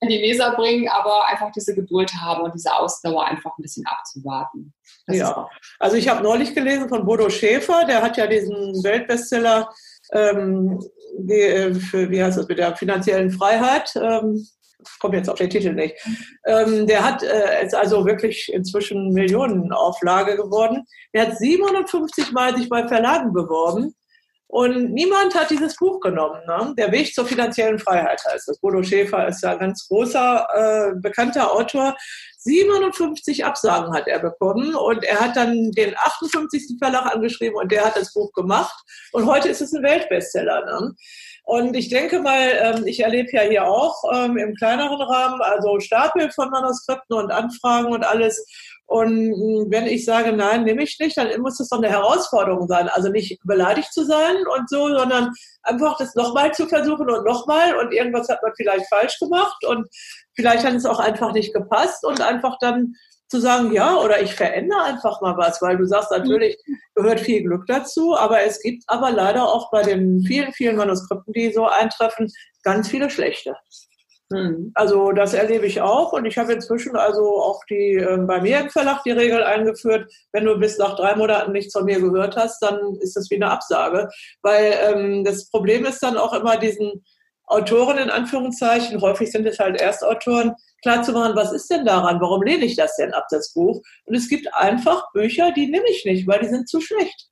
Speaker 2: an die Leser bringen, aber einfach diese Geduld haben und diese Ausdauer einfach ein bisschen abzuwarten.
Speaker 1: Das ja, also ich habe neulich gelesen von Bodo Schäfer, der hat ja diesen Weltbestseller ähm, äh, für, wie heißt das, mit der finanziellen Freiheit. Ähm, komme jetzt auf den Titel nicht. Ähm, der hat äh, ist also wirklich inzwischen Millionenauflage geworden. Der hat 57 Mal sich bei Verlagen beworben und niemand hat dieses Buch genommen. Ne? Der Weg zur finanziellen Freiheit heißt das. Bodo Schäfer ist ja ein ganz großer, äh, bekannter Autor. 57 Absagen hat er bekommen und er hat dann den 58. Verlag angeschrieben und der hat das Buch gemacht. Und heute ist es ein Weltbestseller. Ne? Und ich denke mal, ähm, ich erlebe ja hier auch ähm, im kleineren Rahmen, also Stapel von Manuskripten und Anfragen und alles. Und wenn ich sage, nein, nehme ich nicht, dann muss das doch eine Herausforderung sein. Also nicht beleidigt zu sein und so, sondern einfach das nochmal zu versuchen und nochmal und irgendwas hat man vielleicht falsch gemacht und vielleicht hat es auch einfach nicht gepasst und einfach dann zu sagen, ja, oder ich verändere einfach mal was, weil du sagst, natürlich gehört viel Glück dazu, aber es gibt aber leider auch bei den vielen, vielen Manuskripten, die so eintreffen, ganz viele schlechte. Mhm. Also das erlebe ich auch und ich habe inzwischen also auch die äh, bei mir im Verlag die Regel eingeführt, wenn du bis nach drei Monaten nichts von mir gehört hast, dann ist das wie eine Absage, weil ähm, das Problem ist dann auch immer diesen Autoren in Anführungszeichen, häufig sind es halt Erstautoren, klar zu machen, was ist denn daran, warum lehne ich das denn ab, das Buch? Und es gibt einfach Bücher, die nehme ich nicht, weil die sind zu schlecht.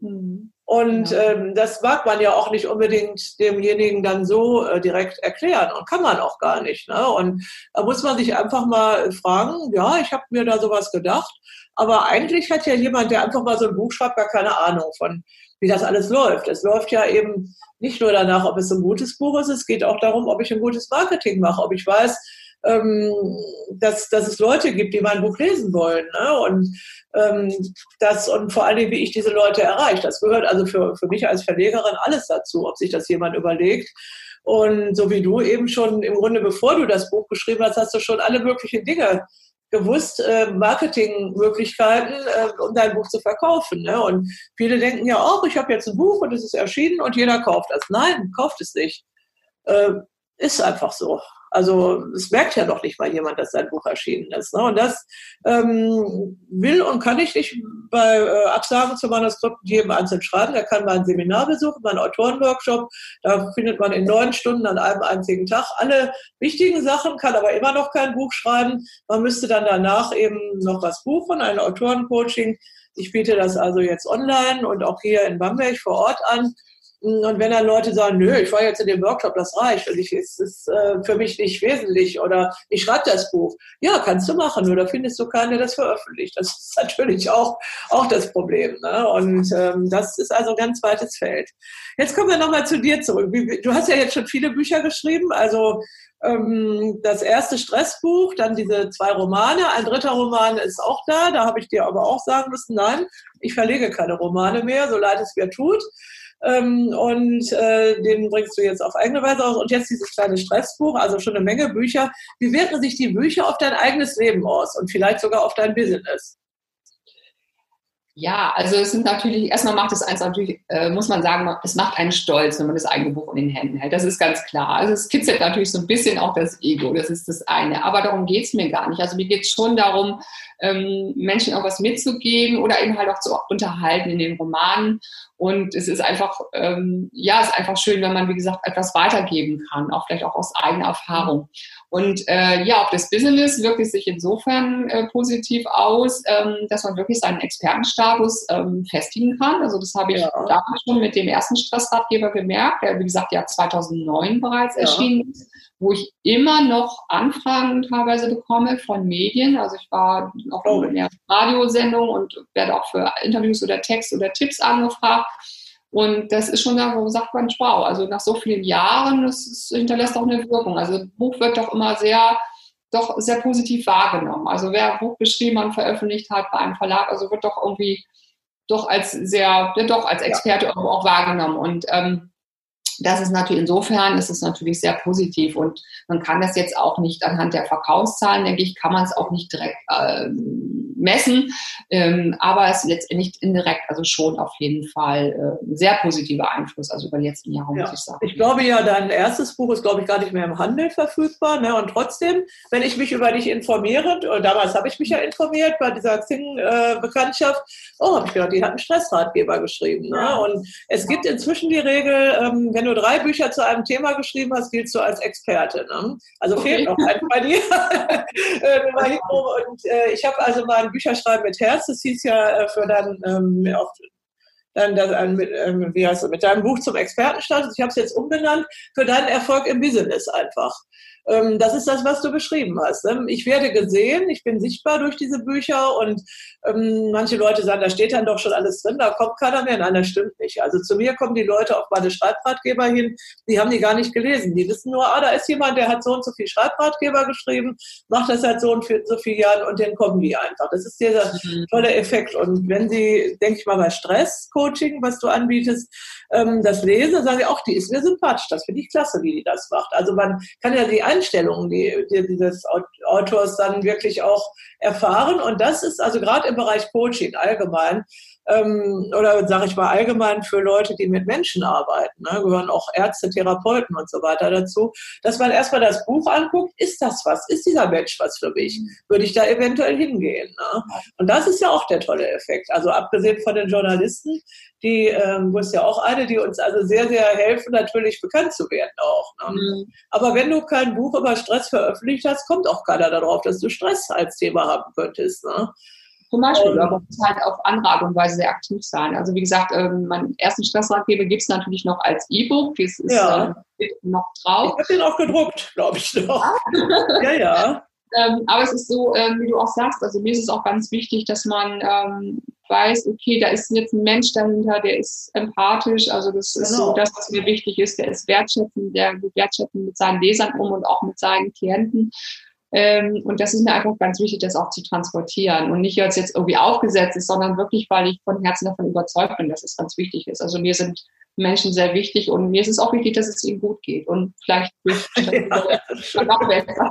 Speaker 1: Mhm. Und ja. ähm, das mag man ja auch nicht unbedingt demjenigen dann so äh, direkt erklären und kann man auch gar nicht. Ne? Und da muss man sich einfach mal fragen, ja, ich habe mir da sowas gedacht, aber eigentlich hat ja jemand, der einfach mal so ein Buch schreibt, gar keine Ahnung von, wie das alles läuft. Es läuft ja eben nicht nur danach, ob es ein gutes Buch ist, es geht auch darum, ob ich ein gutes Marketing mache, ob ich weiß, ähm, dass, dass es Leute gibt, die mein Buch lesen wollen. Ne? Und ähm, das und vor allem, wie ich diese Leute erreiche. Das gehört also für, für mich als Verlegerin alles dazu, ob sich das jemand überlegt. Und so wie du eben schon im Grunde, bevor du das Buch geschrieben hast, hast du schon alle möglichen Dinge gewusst, äh, Marketingmöglichkeiten, äh, um dein Buch zu verkaufen. Ne? Und viele denken ja auch, ich habe jetzt ein Buch und es ist erschienen und jeder kauft das. Nein, kauft es nicht. Äh, ist einfach so. Also es merkt ja doch nicht mal jemand, dass sein Buch erschienen ist. Ne? Und das ähm, will und kann ich nicht bei äh, Absagen zu Manuskripten jedem einzeln schreiben. Er kann mal ein Seminar besuchen, mal Autorenworkshop. Da findet man in neun Stunden an einem einzigen Tag alle wichtigen Sachen, kann aber immer noch kein Buch schreiben. Man müsste dann danach eben noch was buchen, ein Autorencoaching. Ich biete das also jetzt online und auch hier in Bamberg vor Ort an. Und wenn dann Leute sagen, nö, ich war jetzt in dem Workshop, das reicht und ich, es ist äh, für mich nicht wesentlich oder ich schreibe das Buch. Ja, kannst du machen, nur da findest du keinen, der das veröffentlicht. Das ist natürlich auch, auch das Problem. Ne? Und ähm, das ist also ein ganz weites Feld. Jetzt kommen wir nochmal zu dir zurück. Du hast ja jetzt schon viele Bücher geschrieben, also ähm, das erste Stressbuch, dann diese zwei Romane, ein dritter Roman ist auch da, da habe ich dir aber auch sagen müssen, nein, ich verlege keine Romane mehr, so leid es mir tut. Ähm, und äh, den bringst du jetzt auf eigene Weise aus. Und jetzt dieses kleine Stressbuch, also schon eine Menge Bücher. Wie wirken sich die Bücher auf dein eigenes Leben aus und vielleicht sogar auf dein Business?
Speaker 2: Ja, also es sind natürlich, erstmal macht es eins natürlich, äh, muss man sagen, es macht einen stolz, wenn man das eigene Buch in den Händen hält. Das ist ganz klar. Also es kitzelt natürlich so ein bisschen auch das Ego, das ist das eine. Aber darum geht es mir gar nicht. Also mir geht es schon darum, ähm, Menschen auch was mitzugeben oder eben halt auch zu unterhalten in den Romanen. Und es ist einfach, ähm, ja, es ist einfach schön, wenn man, wie gesagt, etwas weitergeben kann, auch vielleicht auch aus eigener Erfahrung. Und äh, ja, auch das Business wirkt es sich insofern äh, positiv aus, ähm, dass man wirklich seinen Expertenstatus ähm, festigen kann. Also das habe ich ja. damals schon mit dem ersten Stressratgeber gemerkt, der wie gesagt ja 2009 bereits ja. erschienen ist wo ich immer noch Anfragen teilweise bekomme von Medien. Also ich war auch oh. in der Radiosendung und werde auch für Interviews oder Text oder Tipps angefragt. Und das ist schon da, wo sagt man, wow, also nach so vielen Jahren, das ist, hinterlässt auch eine Wirkung. Also das Buch wird doch immer sehr, doch sehr positiv wahrgenommen. Also wer ein Buch geschrieben und veröffentlicht hat bei einem Verlag, also wird doch irgendwie doch als sehr, doch als Experte ja. auch wahrgenommen. Und ähm, das ist natürlich, insofern ist es natürlich sehr positiv und man kann das jetzt auch nicht anhand der Verkaufszahlen, denke ich, kann man es auch nicht direkt äh, messen, ähm, aber es ist letztendlich indirekt, also schon auf jeden Fall äh, ein sehr positiver Einfluss, also über die letzten Jahre,
Speaker 1: ja. muss ich sagen. Ich glaube ja, dein erstes Buch ist, glaube ich, gar nicht mehr im Handel verfügbar, ne? und trotzdem, wenn ich mich über dich informiere, und damals habe ich mich ja informiert bei dieser Xing-Bekanntschaft, oh, habe ich gedacht, die hat einen Stressratgeber geschrieben. Ne? Ja. Und es gibt inzwischen die Regel, ähm, wenn du drei Bücher zu einem Thema geschrieben hast, giltst du als Experte. Ne? Also okay. fehlt noch ein bei dir. [laughs] Äh, [laughs] und äh, ich habe also mal ein Bücherschreiben mit Herz, das hieß ja äh, für dann ähm, auf, dann das, äh, mit, wie heißt das, mit deinem Buch zum Expertenstatus. Ich habe es jetzt umbenannt für deinen Erfolg im Business einfach. Ähm, das ist das, was du beschrieben hast. Ne? Ich werde gesehen, ich bin sichtbar durch diese Bücher und ähm, manche Leute sagen, da steht dann doch schon alles drin, da kommt keiner mehr. Nein, das stimmt nicht. Also zu mir kommen die Leute auf meine Schreibratgeber hin, die haben die gar nicht gelesen. Die wissen nur, ah, da ist jemand, der hat so und so viel Schreibratgeber geschrieben, macht das seit so und so vielen Jahren und dann kommen die einfach. Das ist dieser mhm. tolle Effekt. Und wenn sie, denke ich mal, bei Stress-Coaching, was du anbietest, ähm, das lesen, sagen sie auch, die ist mir sympathisch. Das finde ich klasse, wie die das macht. Also man kann ja die Einstellungen die, die, dieses Autors dann wirklich auch erfahren. Und das ist also gerade im Bereich Coaching allgemein ähm, oder sage ich mal allgemein für Leute, die mit Menschen arbeiten, ne, gehören auch Ärzte, Therapeuten und so weiter dazu, dass man erstmal das Buch anguckt, ist das was? Ist dieser Mensch was für mich? Würde ich da eventuell hingehen? Ne? Und das ist ja auch der tolle Effekt. Also abgesehen von den Journalisten, die, ähm, wo ist ja auch eine, die uns also sehr, sehr helfen, natürlich bekannt zu werden auch. Ne? Mhm. Aber wenn du kein Buch über Stress veröffentlicht hast, kommt auch keiner darauf, dass du Stress als Thema haben könntest. Ne?
Speaker 2: Zum Beispiel, ähm, aber muss halt auf andere Art und Weise sehr aktiv sein. Also wie gesagt, ähm, meinen ersten Stressratgeber gibt es natürlich noch als E-Book. Das ist ja. äh, noch drauf.
Speaker 1: Ich habe den auch gedruckt, glaube ich noch. [laughs] ja, ja. [laughs]
Speaker 2: Ähm, aber es ist so, ähm, wie du auch sagst, also mir ist es auch ganz wichtig, dass man ähm, weiß, okay, da ist jetzt ein Mensch dahinter, der ist empathisch, also das ist genau. so das, was mir wichtig ist, der ist wertschätzend, der geht wertschätzend mit seinen Lesern um und auch mit seinen Klienten. Ähm, und das ist mir einfach ganz wichtig, das auch zu transportieren und nicht als jetzt irgendwie aufgesetzt ist, sondern wirklich, weil ich von Herzen davon überzeugt bin, dass es ganz wichtig ist. Also mir sind Menschen sehr wichtig und mir ist es auch wichtig, dass es ihnen gut geht und vielleicht durch [laughs] noch
Speaker 1: besser.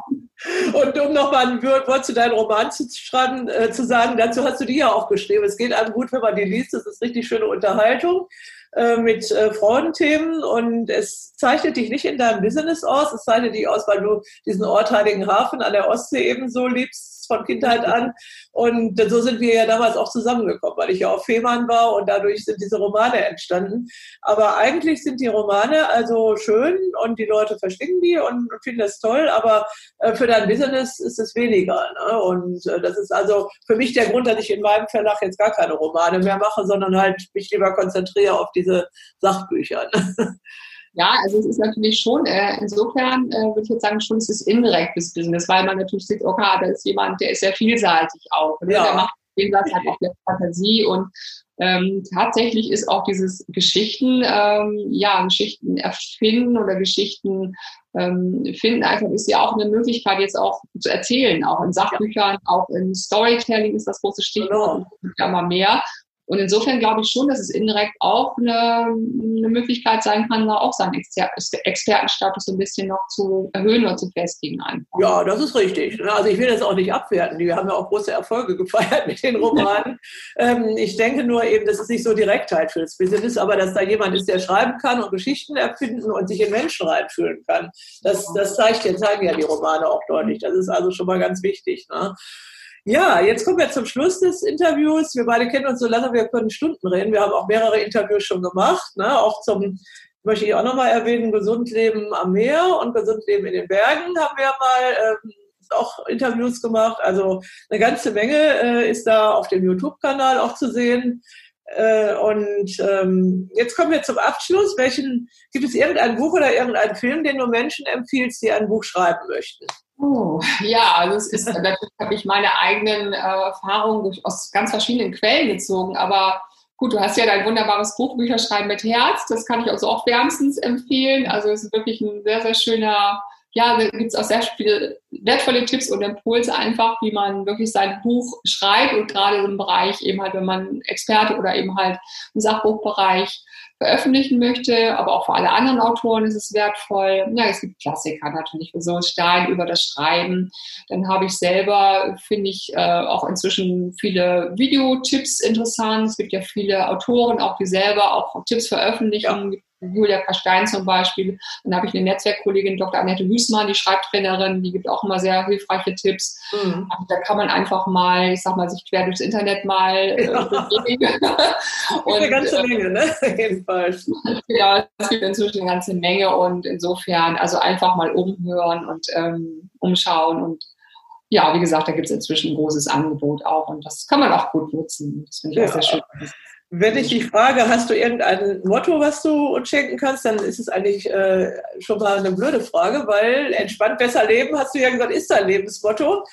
Speaker 1: Und um nochmal ein Wort zu deinem Roman zu schreiben, äh, zu sagen, dazu hast du die ja auch geschrieben. Es geht einem gut, wenn man die liest. Das ist richtig schöne Unterhaltung. Äh, mit äh, Frauenthemen und es zeichnet dich nicht in deinem Business aus, es zeichnet dich aus, weil du diesen Ort Heiligenhafen an der Ostsee ebenso liebst von Kindheit an. Und so sind wir ja damals auch zusammengekommen, weil ich ja auf Fehmarn war und dadurch sind diese Romane entstanden. Aber eigentlich sind die Romane also schön und die Leute verstehen die und finden das toll, aber äh, für dein Business ist es weniger. Ne? Und äh, das ist also für mich der Grund, dass ich in meinem Verlag jetzt gar keine Romane mehr mache, sondern halt mich lieber konzentriere auf diese Sachbücher. Ne? [laughs]
Speaker 2: Ja, also es ist natürlich schon, äh, insofern äh, würde ich jetzt sagen, schon es ist indirektes Business, weil man natürlich sieht, okay, da ist jemand, der ist sehr vielseitig auch. Ne? Ja. Der macht den Satz halt auch der Fantasie und ähm, tatsächlich ist auch dieses Geschichten, ähm, ja, Geschichten erfinden oder Geschichten ähm, finden einfach ist ja auch eine Möglichkeit, jetzt auch zu erzählen, auch in Sachbüchern, auch in Storytelling ist das große Stichwort, genau. ja mal mehr. Und insofern glaube ich schon, dass es indirekt auch eine, eine Möglichkeit sein kann, da auch seinen Expertenstatus ein bisschen noch zu erhöhen oder zu festigen. Einfach.
Speaker 1: Ja, das ist richtig. Also ich will das auch nicht abwerten. Wir haben ja auch große Erfolge [laughs] gefeiert mit den Romanen. [laughs] ähm, ich denke nur eben, das ist nicht so Direktheit für das Business, aber dass da jemand ist, der schreiben kann und Geschichten erfinden und sich in Menschen reinfühlen kann. Das, das zeigt, zeigen ja die Romane auch deutlich. Das ist also schon mal ganz wichtig. Ne? Ja, jetzt kommen wir zum Schluss des Interviews. Wir beide kennen uns so lange, wir können Stunden reden. Wir haben auch mehrere Interviews schon gemacht, ne? auch zum, möchte ich auch nochmal erwähnen, Gesundleben am Meer und Gesundleben in den Bergen haben wir mal ähm, auch Interviews gemacht. Also eine ganze Menge äh, ist da auf dem YouTube-Kanal auch zu sehen. Äh, und ähm, jetzt kommen wir zum Abschluss. Welchen, gibt es irgendein Buch oder irgendeinen Film, den du Menschen empfiehlst, die ein Buch schreiben möchten?
Speaker 2: Oh, ja, also es ist natürlich habe ich meine eigenen äh, Erfahrungen aus ganz verschiedenen Quellen gezogen, aber gut, du hast ja dein wunderbares Buch Bücherschreiben mit Herz, das kann ich also auch wärmstens empfehlen. Also es ist wirklich ein sehr, sehr schöner, ja, da gibt es auch sehr viele wertvolle Tipps und Impulse einfach, wie man wirklich sein Buch schreibt und gerade im Bereich eben halt, wenn man Experte oder eben halt im Sachbuchbereich veröffentlichen möchte, aber auch für alle anderen Autoren ist es wertvoll. Ja, es gibt Klassiker natürlich für so Stein über das Schreiben. Dann habe ich selber, finde ich, äh, auch inzwischen viele Videotipps interessant. Es gibt ja viele Autoren, auch die selber auch Tipps veröffentlichen. Ja Julia Kastein zum Beispiel. Dann habe ich eine Netzwerkkollegin, Dr. Annette Hüßmann, die Schreibtrainerin, die gibt auch immer sehr hilfreiche Tipps. Mhm. Also da kann man einfach mal, ich sag mal, sich quer durchs Internet mal äh, ja. [laughs]
Speaker 1: und, eine ganze äh, Menge, ne? [laughs] Jedenfalls.
Speaker 2: Ja, es gibt inzwischen eine ganze Menge und insofern, also einfach mal umhören und ähm, umschauen und ja, wie gesagt, da gibt es inzwischen ein großes Angebot auch und das kann man auch gut nutzen. Das finde ich ja. auch sehr schön.
Speaker 1: Wenn ich dich frage, hast du irgendein Motto, was du uns schenken kannst, dann ist es eigentlich äh, schon mal eine blöde Frage, weil entspannt besser leben, hast du ja gesagt, ist dein Lebensmotto.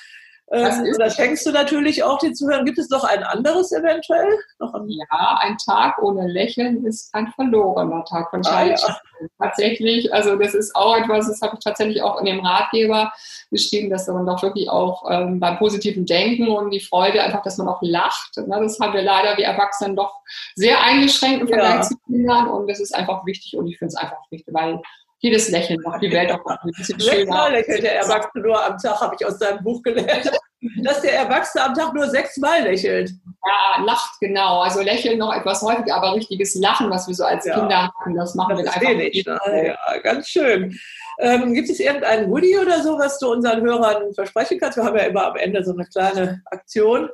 Speaker 1: Ähm, das schenkst du natürlich auch den Zuhörern. Gibt es noch ein anderes eventuell?
Speaker 2: Ein ja, ein Tag ohne Lächeln ist ein verlorener Tag. Wahrscheinlich ah, ja. tatsächlich. Also das ist auch etwas, das habe ich tatsächlich auch in dem Ratgeber geschrieben, dass man doch wirklich auch ähm, beim positiven Denken und die Freude einfach, dass man auch lacht. Ne? Das haben wir leider, wie Erwachsenen, doch sehr eingeschränkt im Vergleich ja. zu Kindern. Und das ist einfach wichtig und ich finde es einfach wichtig, weil jedes Lächeln macht die Welt auch ein bisschen schöner.
Speaker 1: Sechsmal lächelt der Erwachsene nur am Tag, habe ich aus deinem Buch gelernt. [laughs] Dass der Erwachsene am Tag nur sechsmal lächelt.
Speaker 2: Ja, lacht, genau. Also lächeln noch etwas häufiger, aber richtiges Lachen, was wir so als ja. Kinder hatten, das machen das wir einfach
Speaker 1: wenig, ne? Ja, ganz schön. Ähm, gibt es irgendeinen Woody oder so, was du unseren Hörern versprechen kannst? Wir haben ja immer am Ende so eine kleine Aktion.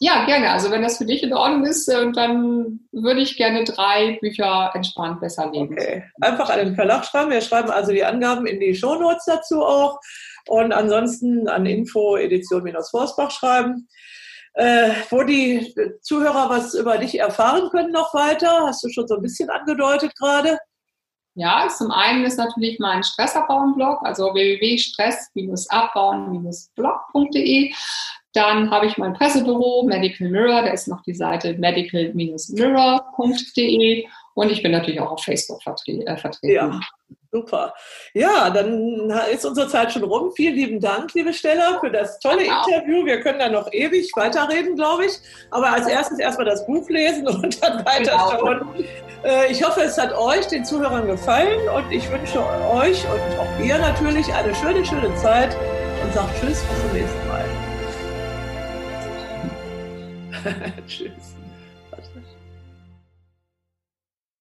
Speaker 2: Ja, gerne. Also wenn das für dich in Ordnung ist, äh, dann würde ich gerne drei Bücher entspannt besser lesen. Okay.
Speaker 1: Einfach an den Verlag schreiben. Wir schreiben also die Angaben in die Shownotes dazu auch. Und ansonsten an Info Edition-Forsbach schreiben. Äh, wo die Zuhörer was über dich erfahren können noch weiter, hast du schon so ein bisschen angedeutet gerade.
Speaker 2: Ja, zum einen ist natürlich mein Stressabbauen-Blog, also www.stress-abbauen-blog.de. Dann habe ich mein Pressebüro Medical Mirror, da ist noch die Seite medical-mirror.de und ich bin natürlich auch auf Facebook äh, vertreten.
Speaker 1: Ja, super. Ja, dann ist unsere Zeit schon rum. Vielen lieben Dank, liebe Stella, für das tolle genau. Interview. Wir können da noch ewig weiterreden, glaube ich. Aber als erstes erstmal das Buch lesen [laughs] und dann weiterschauen. Genau. Äh, ich hoffe, es hat euch, den Zuhörern, gefallen und ich wünsche euch und auch ihr natürlich eine schöne, schöne Zeit und sage Tschüss, bis zum nächsten Mal. [laughs] Tschüss.